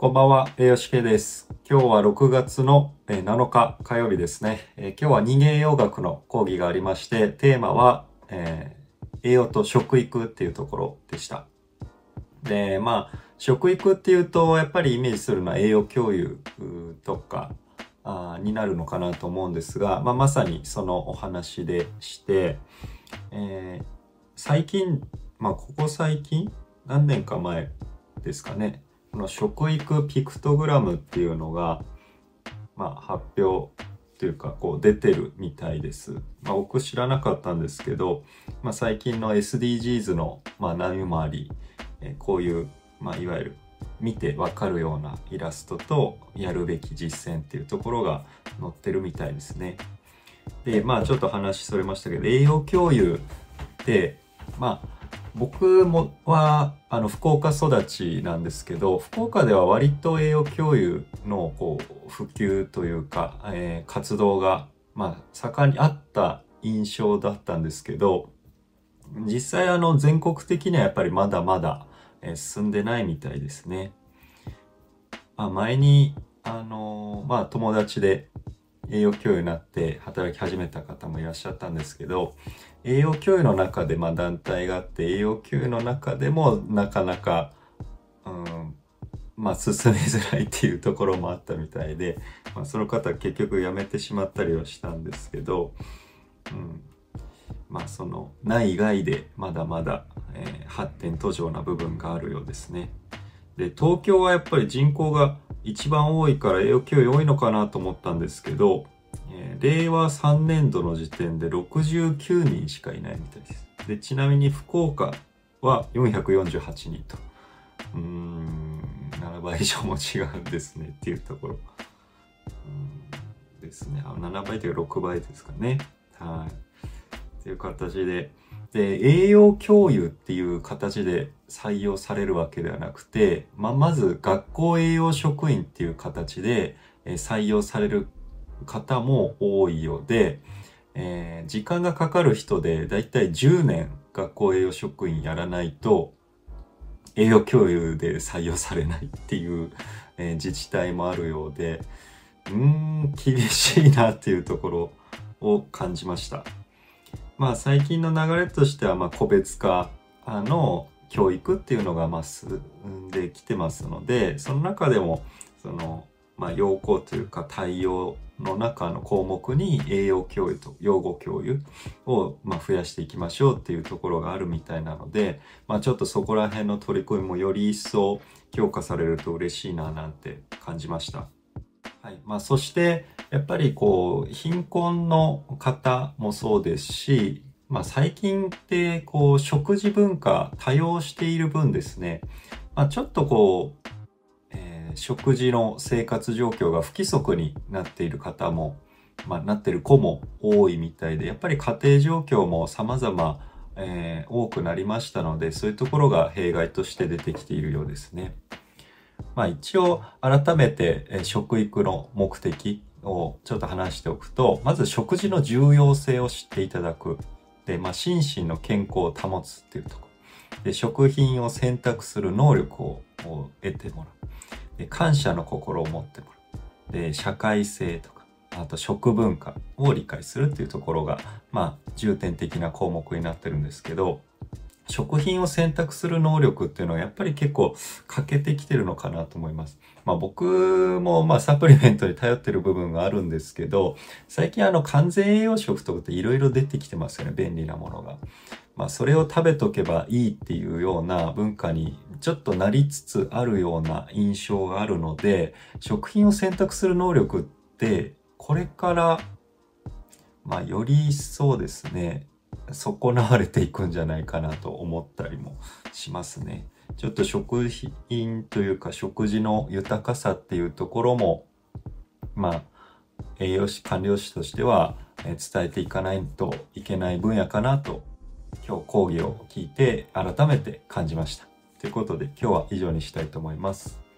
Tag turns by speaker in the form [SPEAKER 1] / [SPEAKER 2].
[SPEAKER 1] こんばんは、栄養士系です。今日は6月の7日火曜日ですね。え今日は人間栄養学の講義がありまして、テーマは、えー栄養と食育っていうところでした。で、まあ、食育っていうと、やっぱりイメージするのは栄養共有とかあになるのかなと思うんですが、まあ、まさにそのお話でして、えー最近、まあ、ここ最近、何年か前ですかね、この食育ピクトグラムっていうのが、まあ、発表というかこう出てるみたいです。まあ、僕知らなかったんですけど、まあ、最近の SDGs の、まあ、波もあり、えこういう、まあ、いわゆる見てわかるようなイラストとやるべき実践っていうところが載ってるみたいですね。でまあちょっと話それましたけど栄養共有ってまあ僕もはあの福岡育ちなんですけど福岡では割と栄養共有のこう普及というか、えー活動が、まあ、盛んにあった印象だったんですけど実際あの全国的にはやっぱりまだまだ、えー進んでないみたいですね。まあ、前にあのまあ友達で栄養教諭になって働き始めた方もいらっしゃったんですけど栄養教諭の中でまあ団体があって栄養教諭の中でもなかなか、うん、まあ進めづらいっていうところもあったみたいで、まあ、その方結局辞めてしまったりはしたんですけど、うん、まあその内外でまだまだ、えー発展途上な部分があるようですね。で東京はやっぱり人口が一番多いから栄養教諭多いのかなと思ったんですけど、えー令和3年度の時点で69人しかいないみたいです。でちなみに福岡は448人と。うーん7倍以上も違うんですねっていうところ。うんですね。あ7倍というか6倍ですかね。はい。っていう形で。で、栄養共有っていう形で採用されるわけではなくて、まあ、まず学校栄養職員っていう形で採用される方も多いようで、えー時間がかかる人でだいたい10年学校栄養職員やらないと栄養共有で採用されないっていう、えー自治体もあるようでうーん厳しいなっていうところを感じました。まあ最近の流れとしてはま個別化の教育っていうのがまあ進んできてますのでその中でもそのま要項というか対応の中の項目に栄養教諭と養護教諭をま増やしていきましょうっていうところがあるみたいなのでまあちょっとそこら辺の取り組みもより一層強化されると嬉しいななんて感じました。はいまあ、そしてやっぱりこう貧困の方もそうですし、まあ、最近ってこう食事文化多様している分ですね、まあ、ちょっとこう、えー食事の生活状況が不規則になっている方も、まあ、なってる子も多いみたいでやっぱり家庭状況も様々、えー多くなりましたのでそういうところが弊害として出てきているようですね。まあ一応改めてえー食育の目的をちょっと話しておくと、まず食事の重要性を知っていただく。で、まあ心身の健康を保つっていうところ。で、食品を選択する能力をを得てもらう。で、感謝の心を持ってもらう。で、社会性とか、あと食文化を理解するっていうところが、まあ重点的な項目になってるんですけど、食品を選択する能力っていうのはやっぱり結構欠けてきてるのかなと思います。まあ僕もまあサプリメントに頼ってる部分があるんですけど、最近あの完全栄養食とかっていろいろ出てきてますよね、便利なものが。まあそれを食べとけばいいっていうような文化にちょっとなりつつあるような印象があるので、食品を選択する能力ってこれからまあより一層ですね、損なわれていくんじゃないかなと思ったりもしますね。ちょっと食品というか食事の豊かさっていうところもまあ栄養士管理士としては伝えていかないといけない分野かなと今日講義を聞いて改めて感じました。ということで今日は以上にしたいと思います。